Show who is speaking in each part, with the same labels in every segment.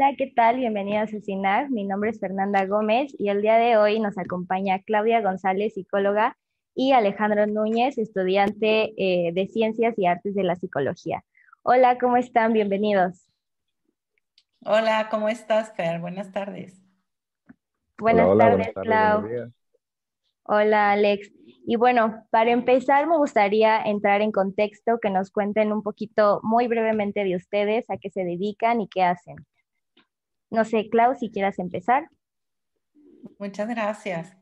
Speaker 1: Hola, ¿qué tal? Bienvenidos a CINAR. Mi nombre es Fernanda Gómez y el día de hoy nos acompaña Claudia González, psicóloga, y Alejandro Núñez, estudiante eh, de Ciencias y Artes de la Psicología. Hola, ¿cómo están? Bienvenidos.
Speaker 2: Hola, ¿cómo estás, Fer? Buenas tardes.
Speaker 1: Buenas tardes, Clau. Hola, Alex. Y bueno, para empezar, me gustaría entrar en contexto, que nos cuenten un poquito, muy brevemente, de ustedes, a qué se dedican y qué hacen. No sé, Clau, si quieras empezar.
Speaker 2: Muchas gracias.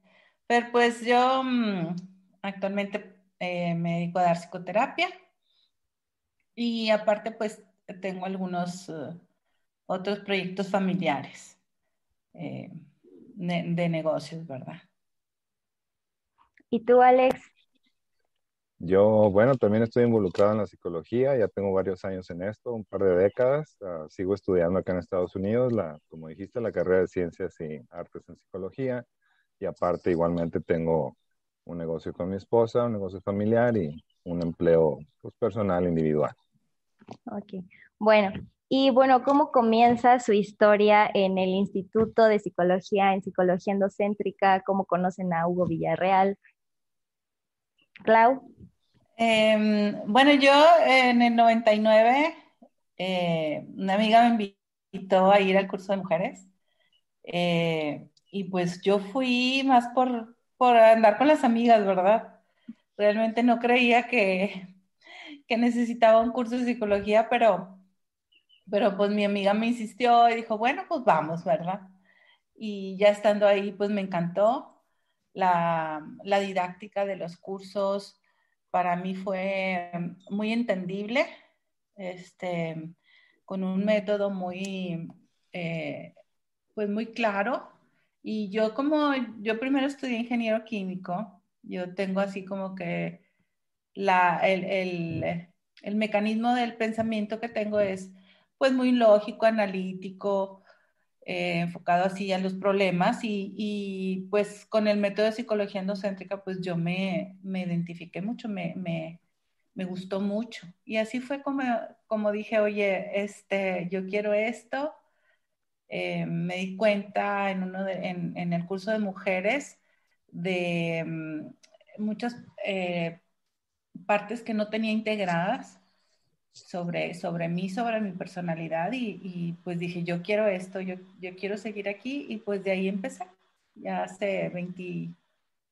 Speaker 2: Pero pues yo mm, actualmente eh, me dedico a dar psicoterapia y aparte pues tengo algunos eh, otros proyectos familiares eh, de negocios, ¿verdad?
Speaker 1: ¿Y tú, Alex?
Speaker 3: Yo, bueno, también estoy involucrado en la psicología, ya tengo varios años en esto, un par de décadas. Ah, sigo estudiando acá en Estados Unidos, como dijiste, la carrera de Ciencias y Artes en Psicología. Y aparte, igualmente tengo un negocio con mi esposa, un negocio familiar y un empleo pues, personal individual.
Speaker 1: Ok, bueno, y bueno, ¿cómo comienza su historia en el Instituto de Psicología, en Psicología Endocéntrica? ¿Cómo conocen a Hugo Villarreal? Clau.
Speaker 2: Em, bueno, yo en el 99, eh, una amiga me invitó a ir al curso de mujeres eh, y pues yo fui más por, por andar con las amigas, ¿verdad? Realmente no creía que, que necesitaba un curso de psicología, pero, pero pues mi amiga me insistió y dijo, bueno, pues vamos, ¿verdad? Y ya estando ahí, pues me encantó la, didáctica de los cursos para mí fue muy entendible, este, con un método muy, eh, pues muy claro. Y yo como, yo primero estudié ingeniero químico, yo tengo así como que la, el, el mecanismo del pensamiento que tengo es pues muy lógico, analítico, eh, enfocado así a los problemas y, pues con el método de psicología endocéntrica pues yo me, me identifiqué mucho, me, me, me, gustó mucho y así fue como, como dije, oye, este, yo quiero esto. Eh, me di cuenta en, uno en, en, el curso de mujeres de mm, muchas eh, partes que no tenía integradas sobre, sobre mí, sobre mi personalidad y, pues dije, yo quiero esto, yo, yo, quiero seguir aquí y pues de ahí empecé, ya hace 20,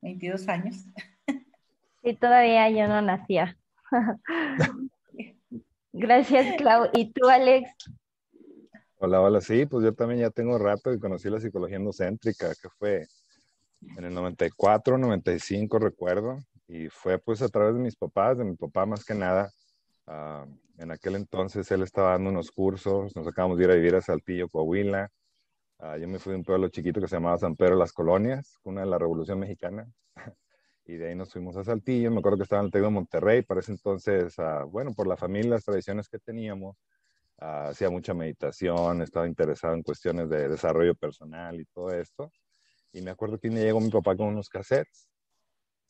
Speaker 2: 22 años.
Speaker 1: Sí, todavía yo no nacía. Gracias, Clau. ¿Y tú, Alex?
Speaker 3: Hola, hola, sí, pues yo también ya tengo rato y conocí la psicología endocéntrica, que fue en el 94, 95, recuerdo, y fue pues a través de mis papás, de mi papá más que nada, uh, en aquel entonces él estaba dando unos cursos, nos acabamos de ir a vivir a Saltillo, Coahuila. Ah, yo me fui de un pueblo chiquito que se llamaba San Pedro Las Colonias, una de la Revolución Mexicana. y de ahí nos fuimos a Saltillo. Me acuerdo que estaba en el Tec de Monterrey. Para ese entonces, ah, bueno, por la familia, las tradiciones que teníamos, ah, hacía mucha meditación, estaba interesado en cuestiones de desarrollo personal y todo esto. Y me acuerdo que me llegó mi papá con unos cassettes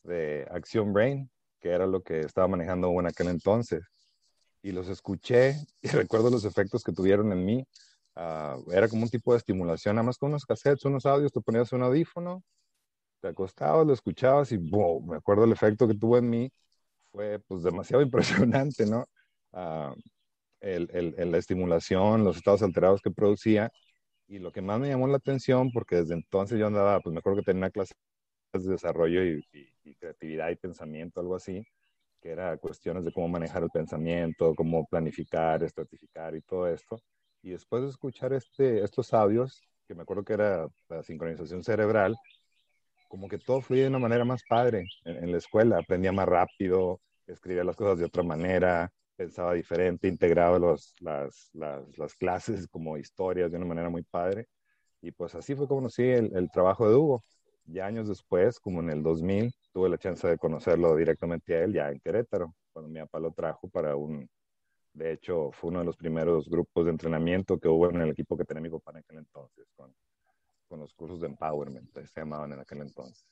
Speaker 3: de Action Brain, que era lo que estaba manejando en aquel entonces y los escuché y recuerdo los efectos que tuvieron en mí. Ah, era como un tipo de estimulación, nada más con unos cassettes, unos audios, te ponías un audífono, te acostabas, lo escuchabas y wow, me acuerdo el efecto que tuvo en mí. Fue pues demasiado impresionante, ¿no? Uh, el, el, la estimulación, los estados alterados que producía. Y lo que más me llamó la atención, porque desde entonces yo andaba, pues me acuerdo que tenía una clase de desarrollo y, y creatividad y pensamiento, algo así que era cuestiones de cómo manejar el pensamiento, cómo planificar, estratificar y todo esto. Y después de escuchar este, estos audios, que me acuerdo que era la sincronización cerebral, como que todo fluía de una manera más padre en, la escuela. Aprendía más rápido, escribía las cosas de otra manera, pensaba diferente, integraba las, las, las, clases como historias de una manera muy padre. Y pues así fue como conocí el, el trabajo de Hugo. Ya años después, como en el 2000, tuve la chance de conocerlo directamente a él ya en Querétaro, cuando mi papá lo trajo para un, de hecho, fue uno de los primeros grupos de entrenamiento que hubo en el equipo que tenía mi papá en aquel entonces, con, con los cursos de empowerment, se llamaban en aquel entonces.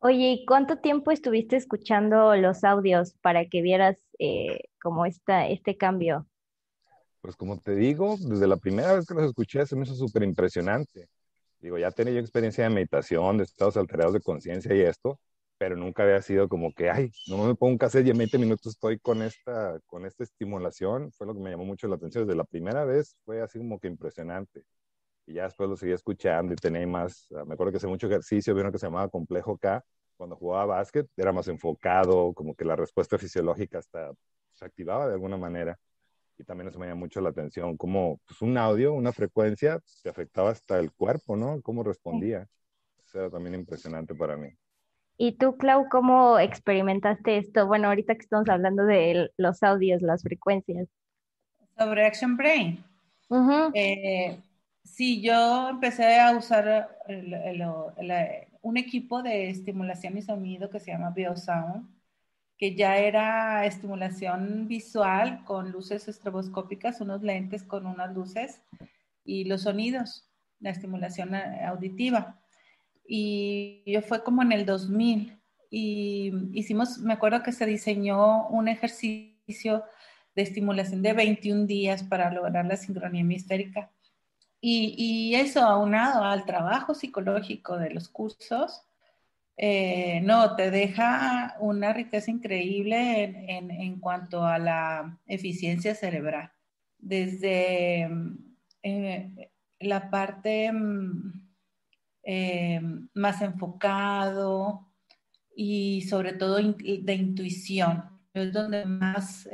Speaker 1: Oye, ¿y cuánto tiempo estuviste escuchando los audios para que vieras eh, como esta, este cambio?
Speaker 3: pues como te digo, desde la primera vez que los escuché se me hizo súper impresionante. Digo, ya tenía yo experiencia de meditación, de estados alterados de conciencia y esto, pero nunca había sido como que, ay, no me pongo un cassette y en 20 minutos estoy con esta, con esta estimulación. Fue lo que me llamó mucho la atención. Desde la primera vez fue así como que impresionante. Y ya después lo seguía escuchando y tenía más, ah, me acuerdo que hacía mucho ejercicio, vi uno que se llamaba Complejo K, cuando jugaba básquet, era más enfocado, como que la respuesta fisiológica hasta se activaba de alguna manera. Y también eso me llamó mucho la atención, como pues, un audio, una frecuencia, te afectaba hasta el cuerpo, ¿no? Cómo respondía. Eso era también impresionante para mí.
Speaker 1: ¿Y tú, Clau, cómo experimentaste esto? Bueno, ahorita que estamos hablando de los audios, las frecuencias.
Speaker 2: Sobre Action Brain. Eh, sí, yo empecé a usar un equipo de estimulación y sonido que se llama BioSound, que ya era estimulación visual con luces estroboscópicas, unos lentes con unas luces y los sonidos, la estimulación eh, auditiva. Y yo fue como en el 2000 y hicimos, me acuerdo que se diseñó un ejercicio de estimulación de 21 días para lograr la sincronía histérica y, eso aunado al trabajo psicológico de los cursos, eh, no, te deja una riqueza increíble en, cuanto a la eficiencia cerebral. Desde eh, la parte mm, eh, más enfocado y sobre todo de intuición. Es donde más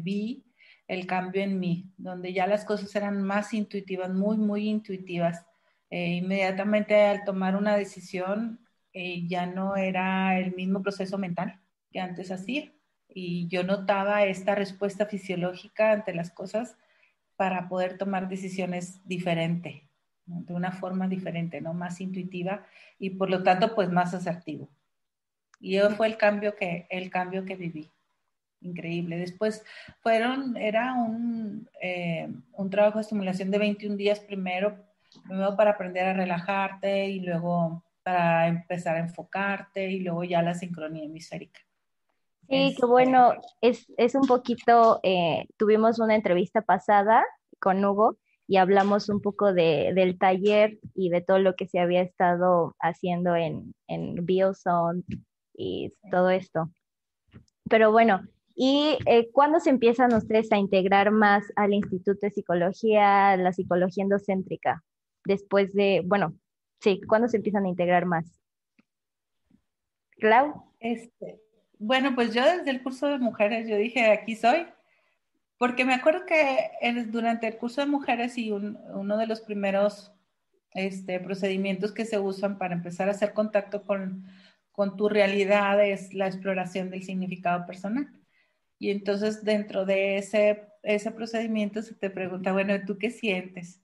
Speaker 2: vi el cambio en mí, donde ya las cosas eran más intuitivas, muy, muy intuitivas. Eh, inmediatamente al tomar una decisión, eh, ya no era el mismo proceso mental que antes hacía. Y yo notaba esta respuesta fisiológica ante las cosas para poder tomar decisiones diferentes, de una forma diferente, ¿no? Más intuitiva y por lo tanto, pues más asertivo. Y eso fue el cambio que, el cambio que viví increíble. Después fueron, era un, eh, un trabajo de estimulación de 21 días primero, primero para aprender a relajarte y luego para empezar a enfocarte y luego ya la sincronía hemisférica.
Speaker 1: Sí, qué bueno, es, es un poquito, eh, tuvimos una entrevista pasada con Hugo y hablamos un poco de, del taller y de todo lo que se había estado haciendo en, en Biozone y todo esto. Pero bueno, ¿Y eh, cuándo se empiezan ustedes a integrar más al Instituto de Psicología, la psicología endocéntrica? Después de, bueno, sí, ¿cuándo se empiezan a integrar más? Clau.
Speaker 2: Este, bueno, pues yo desde el curso de mujeres, yo dije, aquí soy, porque me acuerdo que durante el curso de mujeres y uno de los primeros este, procedimientos que se usan para empezar a hacer contacto con, con tu realidad es la exploración del significado personal. Y entonces dentro de ese, ese procedimiento se te pregunta, bueno, ¿tú qué sientes?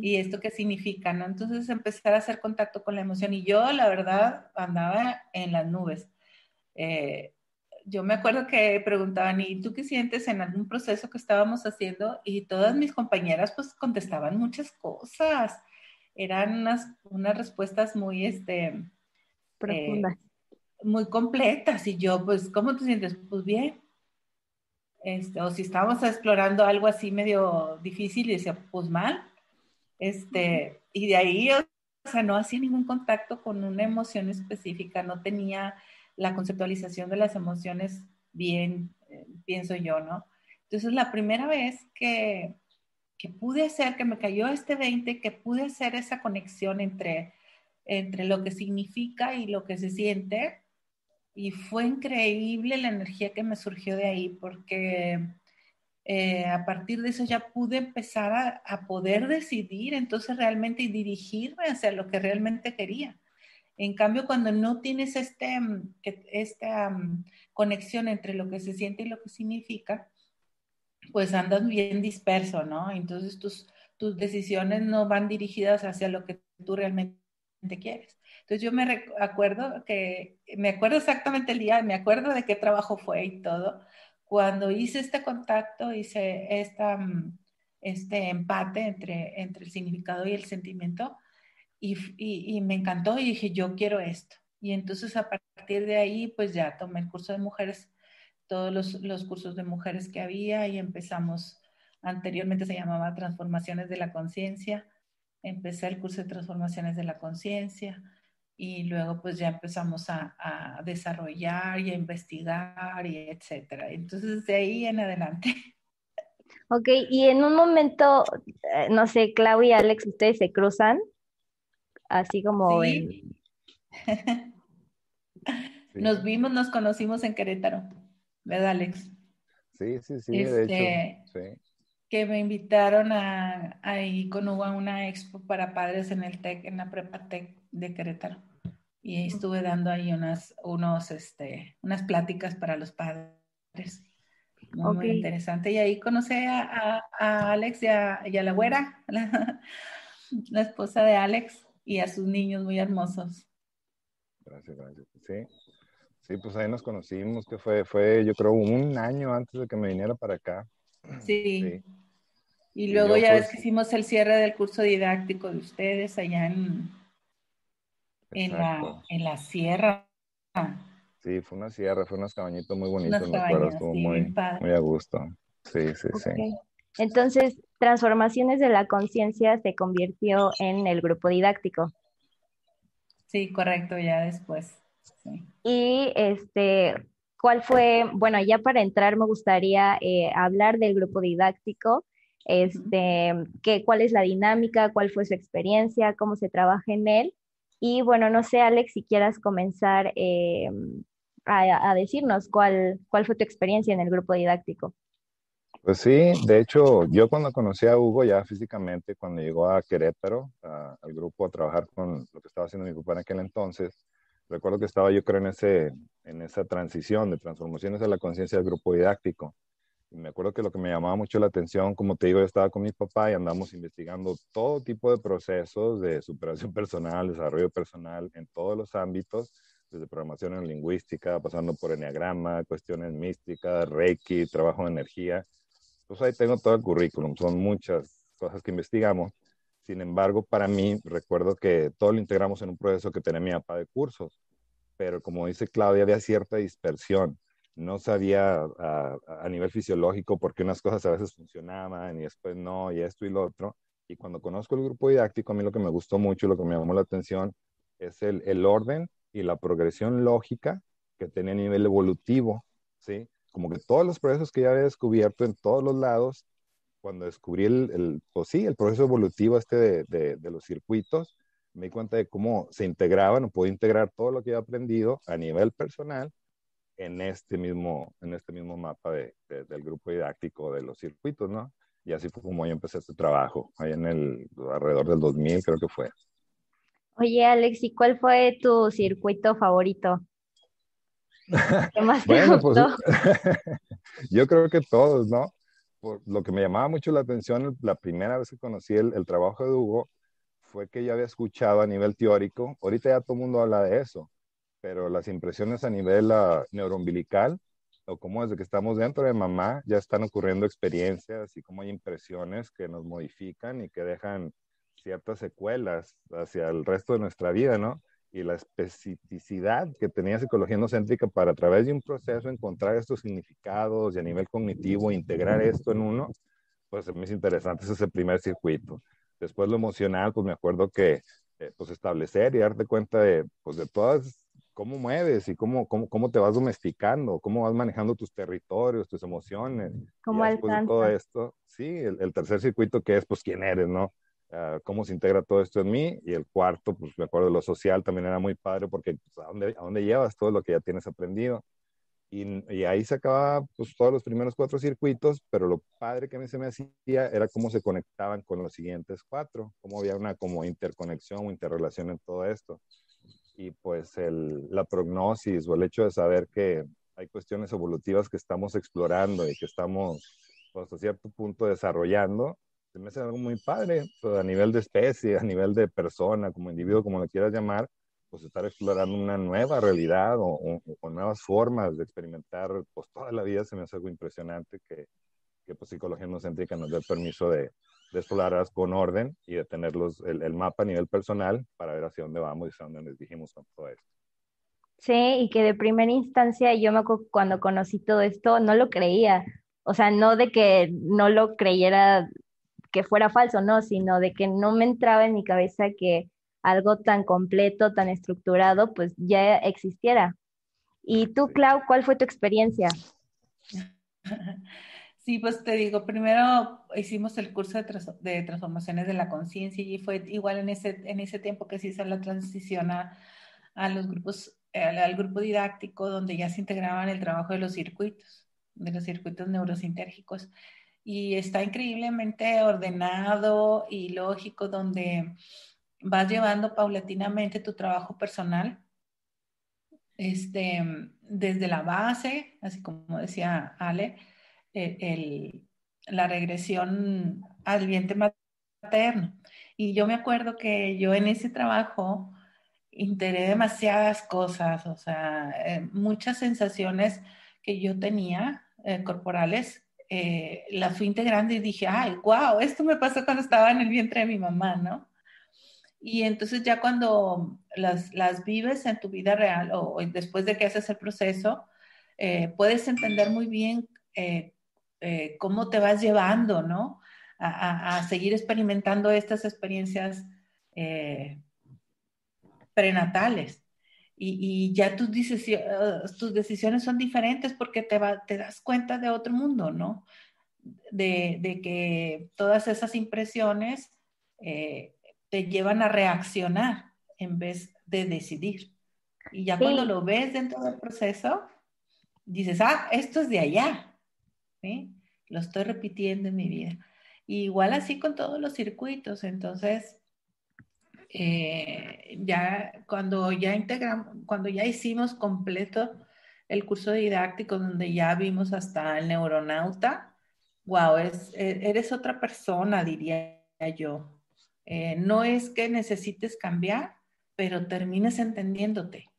Speaker 2: ¿Y esto qué significa? ¿no? Entonces empezar a hacer contacto con la emoción. Y yo, la verdad, andaba en las nubes. Eh, yo me acuerdo que preguntaban, ¿y tú qué sientes en algún proceso que estábamos haciendo? Y todas mis compañeras pues contestaban muchas cosas. Eran unas, unas respuestas muy, este,
Speaker 1: profundas.
Speaker 2: Eh, muy completas. Y yo, pues, ¿cómo te sientes? Pues bien. Este, o si estábamos explorando algo así medio difícil y decía, pues mal, este, y de ahí, o sea, no hacía ningún contacto con una emoción específica, no tenía la conceptualización de las emociones bien, eh, pienso yo, ¿no? Entonces, la primera vez que, que pude hacer, que me cayó este 20, que pude hacer esa conexión entre, entre lo que significa y lo que se siente, y fue increíble la energía que me surgió de ahí porque eh, a partir de eso ya pude empezar a, poder decidir entonces realmente y dirigirme hacia lo que realmente quería. En cambio, cuando no tienes este, mm, esta mm, conexión entre lo que se siente y lo que significa, pues andas bien disperso, ¿no? Entonces tus, tus decisiones no van dirigidas hacia lo que tú realmente quieres. Entonces yo me acuerdo que, me acuerdo exactamente el día, me acuerdo de qué trabajo fue y todo. Cuando hice este contacto, hice esta, mm, este empate entre, entre el significado y el sentimiento y, y, me encantó y dije, yo quiero esto. Y entonces a partir de ahí, pues ya tomé el curso de mujeres, todos los, los cursos de mujeres que había y empezamos anteriormente se llamaba Transformaciones de la Conciencia. Empecé el curso de Transformaciones de la Conciencia y luego pues ya empezamos a, a, desarrollar y a investigar y etcétera. Entonces de ahí en adelante.
Speaker 1: Ok, y en un momento, eh, no sé, Clau y Alex, ¿ustedes se cruzan? Así como
Speaker 2: sí. Nos vimos, nos conocimos en Querétaro, ¿verdad, Alex?
Speaker 3: Sí, sí, sí, de hecho.
Speaker 2: Este, sí. Que me invitaron a, ahí con Hugo a una expo para padres en el TEC, en la Prepa TEC de Querétaro. Y estuve dando ahí unas, unos, este, unas pláticas para los padres. Muy, interesante. Y ahí conocí a, a, Alex y a, y a la güera, la, la, esposa de Alex, y a sus niños muy hermosos.
Speaker 3: Gracias, gracias. Sí, sí pues ahí nos conocimos, que fue, fue yo creo, un año antes de que me viniera para acá.
Speaker 2: Sí. sí. Y luego y ya ves que hicimos el cierre del curso didáctico de ustedes allá en, en, la, en la sierra.
Speaker 3: Sí, fue una sierra, fue unas cabañitas muy bonitas, me acuerdo, estuvo muy, muy a gusto. Sí, sí, sí.
Speaker 1: Entonces, Transformaciones de la Conciencia se convirtió en el grupo didáctico.
Speaker 2: Sí, correcto, ya después.
Speaker 1: Y este, ¿cuál fue? Bueno, ya para entrar me gustaría eh, hablar del grupo didáctico. Este, que, ¿Cuál es la dinámica? ¿Cuál fue su experiencia? ¿Cómo se trabaja en él? Y bueno, no sé, Alex, si quieras comenzar eh, a, decirnos cuál, cuál fue tu experiencia en el grupo didáctico.
Speaker 3: Pues sí, de hecho, yo cuando conocí a Hugo ya físicamente, cuando llegó a Querétaro, al grupo a trabajar con lo que estaba haciendo mi grupo en aquel entonces, recuerdo que estaba yo creo en, ese, en esa transición de transformaciones de la conciencia del grupo didáctico. Y me acuerdo que lo que me llamaba mucho la atención, como te digo, yo estaba con mi papá y andamos investigando todo tipo de procesos de superación personal, desarrollo personal en todos los ámbitos, desde programación en lingüística, pasando por enneagrama, cuestiones místicas, reiki, trabajo de energía. Pues ahí tengo todo el currículum, son muchas cosas que investigamos. Sin embargo, para mí, recuerdo que todo lo integramos en un proceso que tenía mi papá de cursos, pero como dice Claudia, había cierta dispersión no sabía a, nivel fisiológico por qué unas cosas a veces funcionaban y después no, y esto y lo otro. Y cuando conozco el grupo didáctico, a mí lo que me gustó mucho y lo que me llamó la atención es el, el orden y la progresión lógica que tenía a nivel evolutivo, ¿sí? Como que todos los procesos que ya había descubierto en todos los lados, cuando descubrí el, el pues sí, el proceso evolutivo este de, de, de los circuitos, me di cuenta de cómo se integraban o puedo integrar todo lo que he aprendido a nivel personal en este mismo, en este mismo mapa de, del grupo didáctico de los circuitos, ¿no? Y así fue como yo empecé este trabajo, ahí en el, alrededor del 2000 creo que fue.
Speaker 1: Oye, Alex, ¿y cuál fue tu circuito favorito?
Speaker 3: ¿Qué más te bueno, pues, yo creo que todos, ¿no? Por lo que me llamaba mucho la atención la primera vez que conocí el, trabajo de Hugo fue que ya había escuchado a nivel teórico, ahorita ya todo el mundo habla de eso, pero las impresiones a nivel uh, neuroumbilical, o como desde que estamos dentro de mamá, ya están ocurriendo experiencias y como hay impresiones que nos modifican y que dejan ciertas secuelas hacia el resto de nuestra vida, ¿no? Y la especificidad que tenía psicología endocéntrica para a través de un proceso encontrar estos significados y a nivel cognitivo integrar esto en uno, pues es interesante, ese es el primer circuito. Después lo emocional, pues me acuerdo que eh, pues establecer y darte cuenta de, pues de todas cómo mueves y cómo, cómo, cómo te vas domesticando, cómo vas manejando tus territorios, tus emociones.
Speaker 1: ¿Cómo alcanzas?
Speaker 3: todo esto, sí, el, tercer circuito que es, pues, quién eres, ¿no? Uh, cómo se integra todo esto en mí. Y el cuarto, pues, me acuerdo, lo social también era muy padre porque, pues, ¿a dónde, ¿a dónde llevas todo lo que ya tienes aprendido? Y, y, ahí se acababa pues, todos los primeros cuatro circuitos, pero lo padre que a mí se me hacía era cómo se conectaban con los siguientes cuatro, cómo había una como interconexión o interrelación en todo esto y pues el, la prognosis o el hecho de saber que hay cuestiones evolutivas que estamos explorando y que estamos pues, hasta cierto punto desarrollando, se me hace algo muy padre, pues, a nivel de especie, a nivel de persona, como individuo, como lo quieras llamar, pues estar explorando una nueva realidad o, o, nuevas formas de experimentar, pues toda la vida se me hace algo impresionante que, que pues, psicología endocéntrica nos dé el permiso de, de explorarlas con orden y de tener el, el, mapa a nivel personal para ver hacia dónde vamos y hacia dónde nos dijimos con todo esto.
Speaker 1: Sí, y que de primera instancia yo me cuando conocí todo esto no lo creía. o sea, no de que no lo creyera que fuera falso, no, sino de que no me entraba en mi cabeza que algo tan completo, tan estructurado, pues ya existiera. Y tú, Clau, ¿cuál fue tu experiencia?
Speaker 2: Sí, pues te digo, primero hicimos el curso de, transformaciones de la conciencia y fue igual en ese, en ese tiempo que se hizo la transición a, a los grupos, al, grupo didáctico donde ya se integraban el trabajo de los circuitos, de los circuitos neurosintérgicos. Y está increíblemente ordenado y lógico donde vas llevando paulatinamente tu trabajo personal este, desde la base, así como decía Ale, el, la regresión al vientre materno. Y yo me acuerdo que yo en ese trabajo integré demasiadas cosas, o sea, eh, muchas sensaciones que yo tenía eh, corporales, eh, las fui integrando y dije, ay, wow, esto me pasó cuando estaba en el vientre de mi mamá, ¿no? Y entonces ya cuando las, las vives en tu vida real o, después de que haces el proceso, puedes entender muy bien eh, cómo te vas llevando, ¿no? A, seguir experimentando estas experiencias eh, prenatales. Y, ya tus, tus, decisiones son diferentes porque te, te das cuenta de otro mundo, ¿no? De, que todas esas impresiones eh, te llevan a reaccionar en vez de decidir. Y ya cuando lo ves dentro del proceso, dices, ah, esto es de allá, lo estoy repitiendo en mi vida. igual así con todos los circuitos, entonces, eh, ya cuando ya integramos, cuando ya hicimos completo el curso didáctico donde ya vimos hasta el neuronauta, wow, es, e, eres otra persona, diría yo. Eh, no es que necesites cambiar, pero terminas entendiéndote,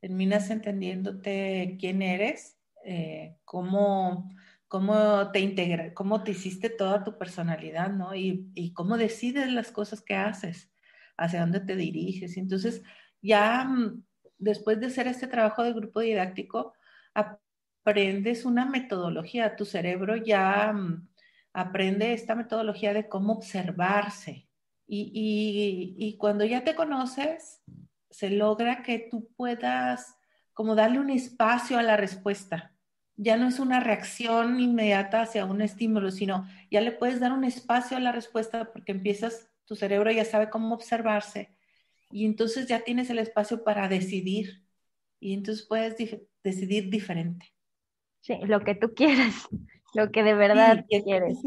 Speaker 2: terminas entendiéndote quién eres, eh, cómo cómo te integra, cómo te hiciste toda tu personalidad, ¿no? Y, y, cómo decides las cosas que haces, hacia dónde te diriges. Entonces, ya mm, después de hacer este trabajo de grupo didáctico, aprendes una metodología, tu cerebro ya mm, aprende esta metodología de cómo observarse. Y, y, y cuando ya te conoces, se logra que tú puedas como darle un espacio a la respuesta ya no es una reacción inmediata hacia un estímulo, sino ya le puedes dar un espacio a la respuesta porque empiezas, tu cerebro ya sabe cómo observarse y entonces ya tienes el espacio para decidir y entonces puedes decidir diferente.
Speaker 1: Sí, lo que tú quieras, lo que de verdad quieres.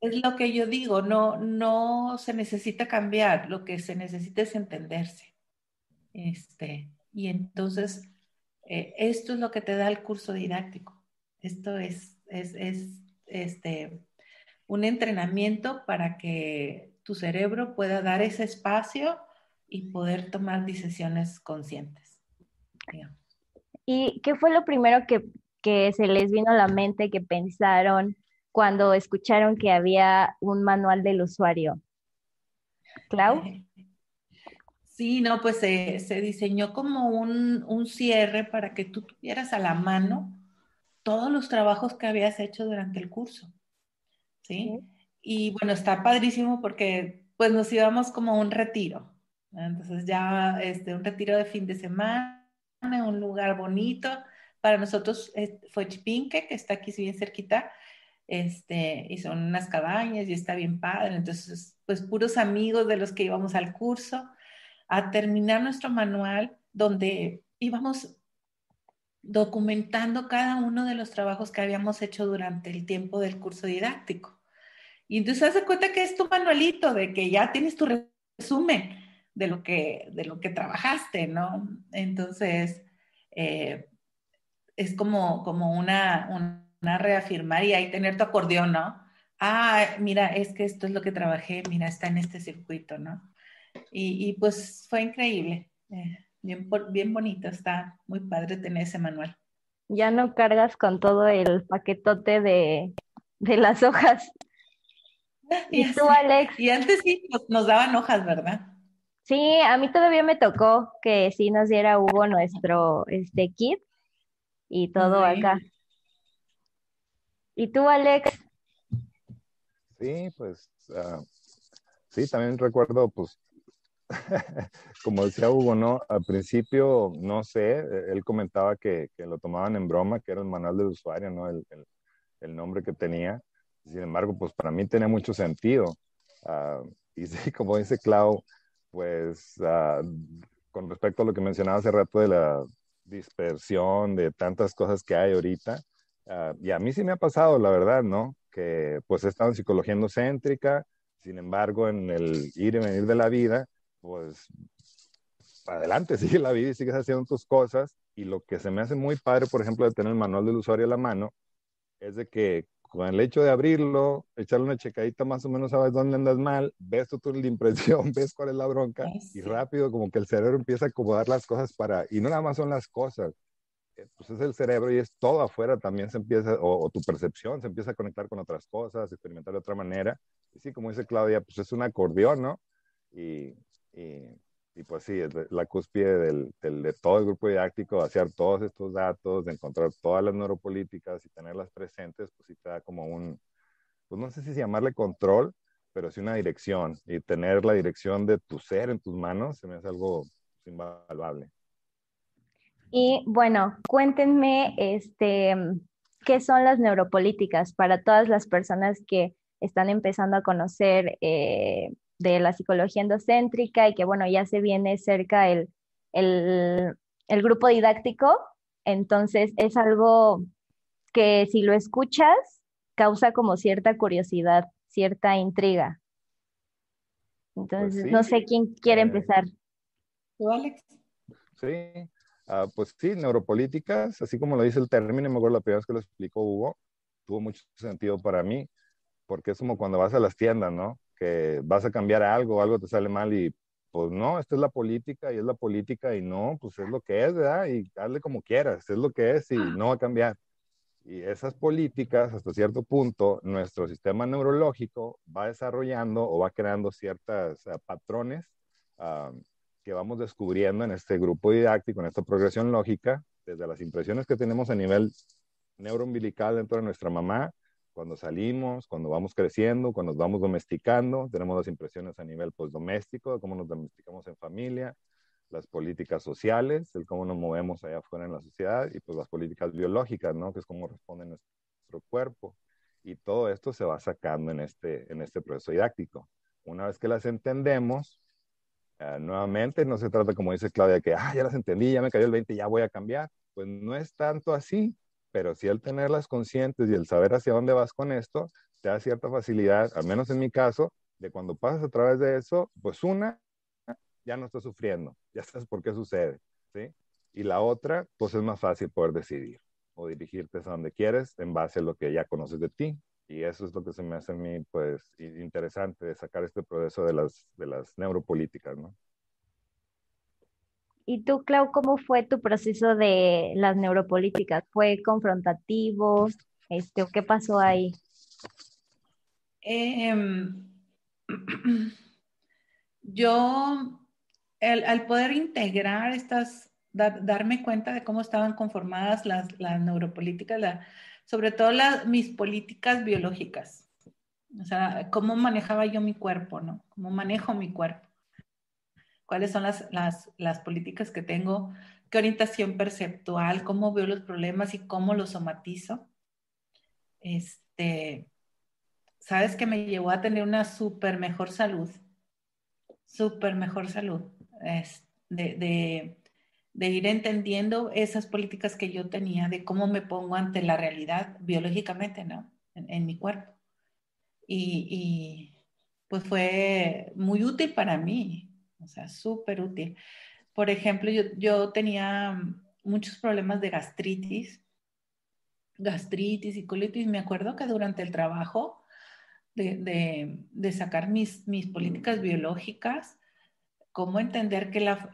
Speaker 2: Es, lo que yo digo, no, no se necesita cambiar, lo que se necesita es entenderse. Este, y entonces, eh, esto es lo que te da el curso didáctico esto es, es, este, un entrenamiento para que tu cerebro pueda dar ese espacio y poder tomar decisiones conscientes.
Speaker 1: ¿Y qué fue lo primero que, que, se les vino a la mente, que pensaron cuando escucharon que había un manual del usuario? Clau.
Speaker 2: Sí, no, pues se, se diseñó como un, un, cierre para que tú tuvieras a la mano todos los trabajos que habías hecho durante el curso. ¿Sí? Y bueno, está padrísimo porque pues nos íbamos como un retiro. Entonces ya este, un retiro de fin de semana, un lugar bonito. Para nosotros fue Chipinque, que está aquí bien cerquita, este, y son unas cabañas y está bien padre. Entonces, pues puros amigos de los que íbamos al curso, a terminar nuestro manual donde íbamos documentando cada uno de los trabajos que habíamos hecho durante el tiempo del curso didáctico. Y entonces se cuenta que es tu manualito, de que ya tienes tu resumen de lo que, de lo que trabajaste, ¿no? Entonces, eh, es como, como una, una reafirmar y ahí tener tu acordeón, ¿no? Ah, mira, es que esto es lo que trabajé, mira, está en este circuito, ¿no? Y, y pues fue increíble. Eh, bien, bien bonito, está muy padre tener ese manual.
Speaker 1: Ya no cargas con todo el paquetote de, las hojas.
Speaker 2: ¿Y tú, Alex? Y antes sí nos, daban hojas, ¿verdad?
Speaker 1: Sí, a mí todavía me tocó que sí nos diera Hugo nuestro este kit y todo acá. ¿Y tú, Alex?
Speaker 3: Sí, pues ah, sí, también recuerdo, pues, como decía Hugo, ¿no? Al principio, no sé, él comentaba que, que, lo tomaban en broma, que era el manual del usuario, ¿no? El, el, nombre que tenía. Sin embargo, pues para mí tenía mucho sentido. Ah, y sí, como dice Clau, pues ah, con respecto a lo que mencionaba hace rato de la dispersión, de tantas cosas que hay ahorita, y a mí sí me ha pasado, la verdad, ¿no? Que pues he estado en psicología endocéntrica, sin embargo, en el ir y venir de la vida, pues adelante, sigue la vida y sigues haciendo tus cosas. Y lo que se me hace muy padre, por ejemplo, de tener el manual del usuario a la mano, es de que con el hecho de abrirlo, echarle una checadita, más o menos sabes dónde andas mal, ves tu turno de impresión, ves cuál es la bronca, y rápido como que el cerebro empieza a acomodar las cosas para, y no nada más son las cosas, eh, pues es el cerebro y es todo afuera también se empieza, o, tu percepción se empieza a conectar con otras cosas, experimentar de otra manera. Y sí, como dice Claudia, pues es un acordeón, ¿no? Y, y, pues sí, es la cúspide del, de todo el grupo didáctico, hacer todos estos datos, de encontrar todas las neuropolíticas y tenerlas presentes, pues sí te da como un, pues no sé si llamarle control, pero sí una dirección. Y tener la dirección de tu ser en tus manos se me hace algo invaluable.
Speaker 1: Y bueno, cuéntenme este, qué son las neuropolíticas para todas las personas que están empezando a conocer eh, de la psicología endocéntrica y que bueno, ya se viene cerca el, el, el grupo didáctico. Entonces es algo que si lo escuchas causa como cierta curiosidad, cierta intriga. Pues Entonces, no sé quién quiere eh, empezar.
Speaker 2: ¿Tú, Alex?
Speaker 3: Sí, Ah, pues sí, neuropolíticas, así como lo dice el término, me acuerdo la primera vez que lo explicó Hugo, tuvo mucho sentido para mí, porque es como cuando vas a las tiendas, ¿no? Que vas a cambiar algo, algo te sale mal y pues no, esta es la política y es la política y no, pues es lo que es, ¿verdad? Y hazle como quieras, es lo que es y no va a cambiar. Y esas políticas, hasta cierto punto, nuestro sistema neurológico va desarrollando o va creando ciertos ah, patrones uh, que vamos descubriendo en este grupo didáctico, en esta progresión lógica, desde las impresiones que tenemos a nivel neuroumbilical dentro de nuestra mamá, cuando salimos, cuando vamos creciendo, cuando nos vamos domesticando, tenemos las impresiones a nivel pues, doméstico, de cómo nos domesticamos en familia, las políticas sociales, el cómo nos movemos allá afuera en la sociedad, y pues las políticas biológicas, ¿no? Que es cómo responde nuestro cuerpo. Y todo esto se va sacando en este, en este proceso didáctico. Una vez que las entendemos, Ah, nuevamente, no se trata como dice Claudia, que ah, ya las entendí, ya me cayó el 20, ya voy a cambiar. Pues no es tanto así, pero sí el tenerlas conscientes y el saber hacia dónde vas con esto, te da cierta facilidad, al menos en mi caso, de cuando pasas a través de eso, pues una, ya no estás sufriendo, ya sabes por qué sucede, ¿sí? Y la otra, pues es más fácil poder decidir o dirigirte a donde quieres en base a lo que ya conoces de ti. Y eso es lo que se me hace a mí, pues, interesante de sacar este proceso de las, de las neuropolíticas, ¿no?
Speaker 1: ¿Y tú, Clau, cómo fue tu proceso de las neuropolíticas? ¿Fue confrontativo? Este, ¿o qué pasó ahí?
Speaker 2: Em, yo, al poder integrar estas, darme cuenta de cómo estaban conformadas las, las neuropolíticas, la, sobre todo mis políticas biológicas. O sea, cómo manejaba yo mi cuerpo, ¿no? Cómo manejo mi cuerpo. ¿Cuáles son las, las, políticas que tengo? ¿Qué orientación perceptual? ¿Cómo veo los problemas y cómo los somatizo? Este, ¿sabes que me llevó a tener una súper mejor salud? Súper mejor salud. de, de ir entendiendo esas políticas que yo tenía de cómo me pongo ante la realidad biológicamente, ¿no? En, mi cuerpo. Y, pues fue muy útil para mí, o sea, súper útil. Por ejemplo, yo, tenía muchos problemas de gastritis, gastritis y colitis. Me acuerdo que durante el trabajo de, sacar mis, mis políticas biológicas, cómo entender que la,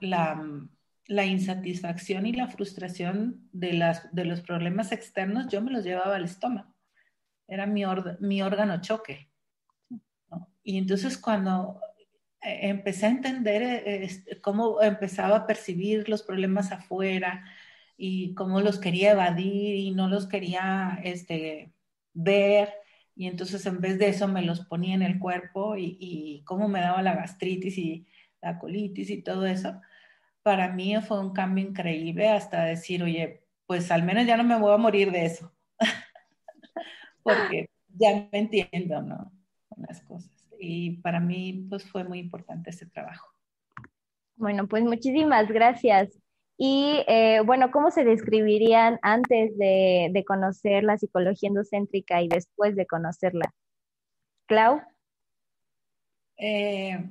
Speaker 2: la insatisfacción y la frustración de, las, de los problemas externos, yo me los llevaba al estómago. Era mi, mi órgano choque. Y entonces cuando empecé a entender eh, cómo empezaba a percibir los problemas afuera y cómo los quería evadir y no los quería este, ver, y entonces en vez de eso me los ponía en el cuerpo y, y cómo me daba la gastritis y la colitis y todo eso, para mí fue un cambio increíble hasta decir, oye, pues al menos ya no me voy a morir de eso, porque ya me entiendo, ¿no? Con las cosas. Y para mí, pues fue muy importante ese trabajo.
Speaker 1: Bueno, pues muchísimas gracias. Y eh, bueno, ¿cómo se describirían antes de, conocer la psicología endocéntrica y después de conocerla? Clau.
Speaker 2: Eh,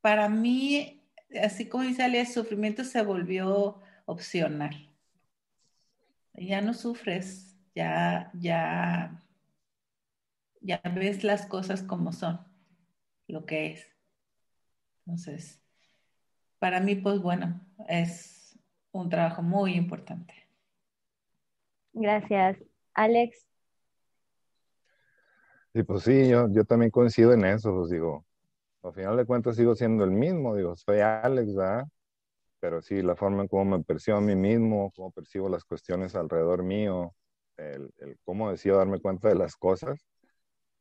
Speaker 2: para mí, así como dice Ale, el sufrimiento se volvió opcional. Ya no sufres, ya, ya, ya ves las cosas como son, lo que es. Entonces, para mí, pues bueno, es un trabajo muy importante.
Speaker 1: Gracias. Alex.
Speaker 3: Sí, pues sí, yo, yo también coincido en eso, pues digo, al final de cuentas sigo siendo el mismo, digo, soy Alex, ¿verdad? Pero sí, la forma en cómo me percibo a mí mismo, cómo percibo las cuestiones alrededor mío, el, cómo decido darme cuenta de las cosas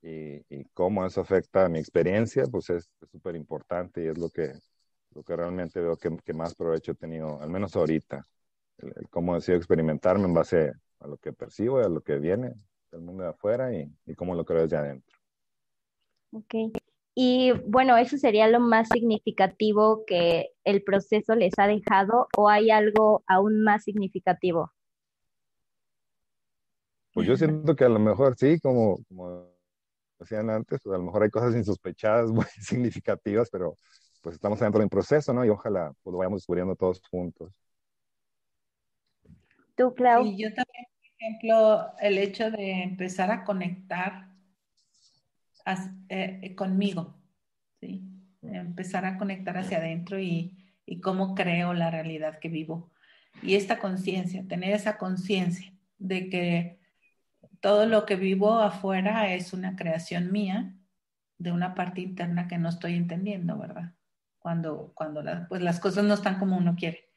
Speaker 3: y, cómo eso afecta a mi experiencia, pues es súper importante y es lo que, lo que realmente veo que, más provecho he tenido, al menos ahorita. El, cómo decido experimentarme en base a lo que percibo y a lo que viene del mundo de afuera y, y cómo lo creo desde adentro.
Speaker 1: Ok. Y bueno, eso sería lo más significativo que el proceso les ha dejado o hay algo aún más significativo.
Speaker 3: Pues yo siento que a lo mejor sí, como, como decían antes, pues a lo mejor hay cosas insospechadas muy significativas, pero pues estamos dentro de un proceso, ¿no? Y ojalá pues, lo vayamos descubriendo todos juntos.
Speaker 1: ¿Tú, Clau?
Speaker 2: Y yo también, por ejemplo, el hecho de empezar a conectar eh, conmigo, ¿sí? empezar a conectar hacia adentro y, y cómo creo la realidad que vivo. Y esta conciencia, tener esa conciencia de que todo lo que vivo afuera es una creación mía, de una parte interna que no estoy entendiendo, ¿verdad? Cuando, cuando pues las cosas no están como uno quiere.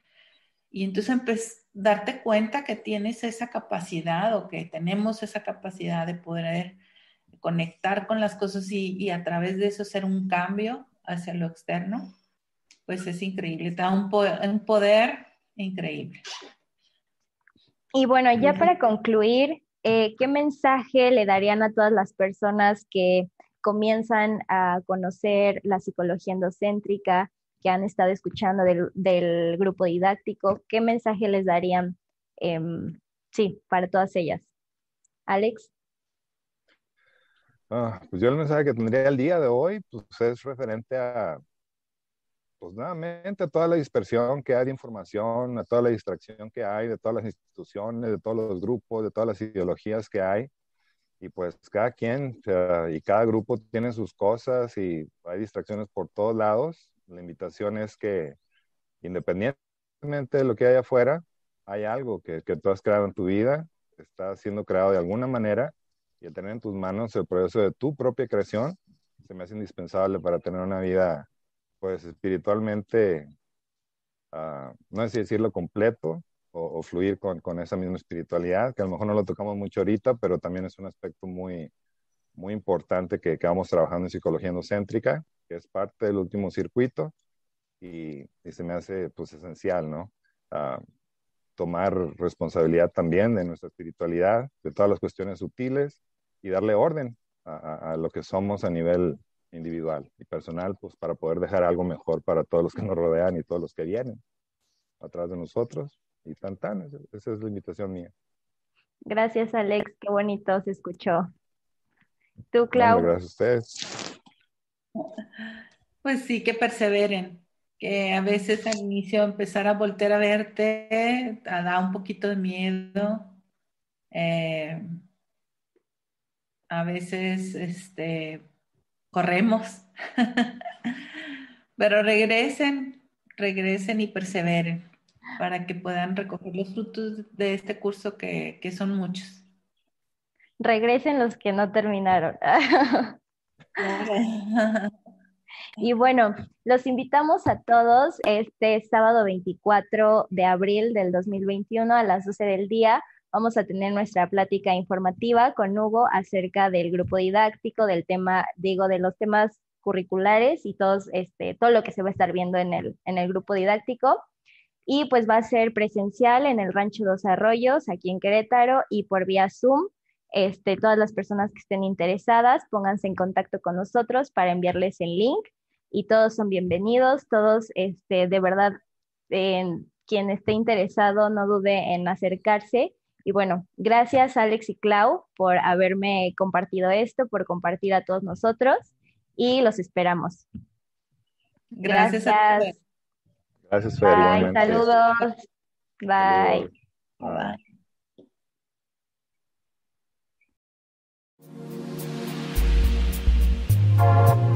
Speaker 2: Y entonces darte cuenta que tienes esa capacidad o que tenemos esa capacidad de poder conectar con las cosas y, a través de eso hacer un cambio hacia lo externo, pues es increíble, te da un poder, increíble.
Speaker 1: Y bueno, ya para concluir, eh, ¿qué mensaje le darían a todas las personas que comienzan a conocer la psicología endocéntrica, que han estado escuchando del, grupo didáctico? ¿Qué mensaje les darían, em, sí, para todas ellas? Alex.
Speaker 3: Ah, pues yo el mensaje que tendría el día de hoy pues es referente a, pues nuevamente, a toda la dispersión que hay de información, a toda la distracción que hay de todas las instituciones, de todos los grupos, de todas las ideologías que hay. Y pues cada quien y cada grupo tiene sus cosas y hay distracciones por todos lados. La invitación es que independientemente de lo que hay afuera, hay algo que, que tú has creado en tu vida, está siendo creado de alguna manera y el tener en tus manos el proceso de tu propia creación se me hace indispensable para tener una vida, pues, espiritualmente, uh, no sé si decirlo completo o, fluir con, con, esa misma espiritualidad, que a lo mejor no lo tocamos mucho ahorita, pero también es un aspecto muy, muy importante que, que trabajando en psicología endocéntrica, que es parte del último circuito y, y se me hace, pues, esencial, ¿no? Uh, tomar responsabilidad también de nuestra espiritualidad, de todas las cuestiones sutiles y darle orden a, lo que somos a nivel individual y personal, pues para poder dejar algo mejor para todos los que nos rodean y todos los que vienen atrás de nosotros. Y tan tan, esa es la invitación mía.
Speaker 1: Gracias, Alex, qué bonito se escuchó. ¿Tú, Clau?
Speaker 3: gracias a ustedes.
Speaker 2: Pues sí, que perseveren, que a veces al inicio empezar a voltear a verte da un poquito de miedo. Eh, a veces este, corremos, pero regresen, regresen y perseveren para que puedan recoger los frutos de este curso que, que son muchos.
Speaker 1: Regresen los que no terminaron. Y bueno, los invitamos a todos este sábado 24 de abril del 2021 a las 12 del día vamos a tener nuestra plática informativa con Hugo acerca del grupo didáctico, del tema, digo, de los temas curriculares y todos, este, todo lo que se va a estar viendo en el, en el grupo didáctico. Y pues va a ser presencial en el Rancho Dos Arroyos, aquí en Querétaro, y por vía Zoom. Este, todas las personas que estén interesadas, pónganse en contacto con nosotros para enviarles el link y todos son bienvenidos, todos, este, de verdad, quien esté interesado, no dude en acercarse. Y bueno, gracias Alex y Clau por haberme compartido esto, por compartir a todos nosotros y los esperamos.
Speaker 2: Gracias.
Speaker 3: Gracias,
Speaker 1: Fer, Bye, saludos. Bye.
Speaker 2: Bye.
Speaker 1: Bye.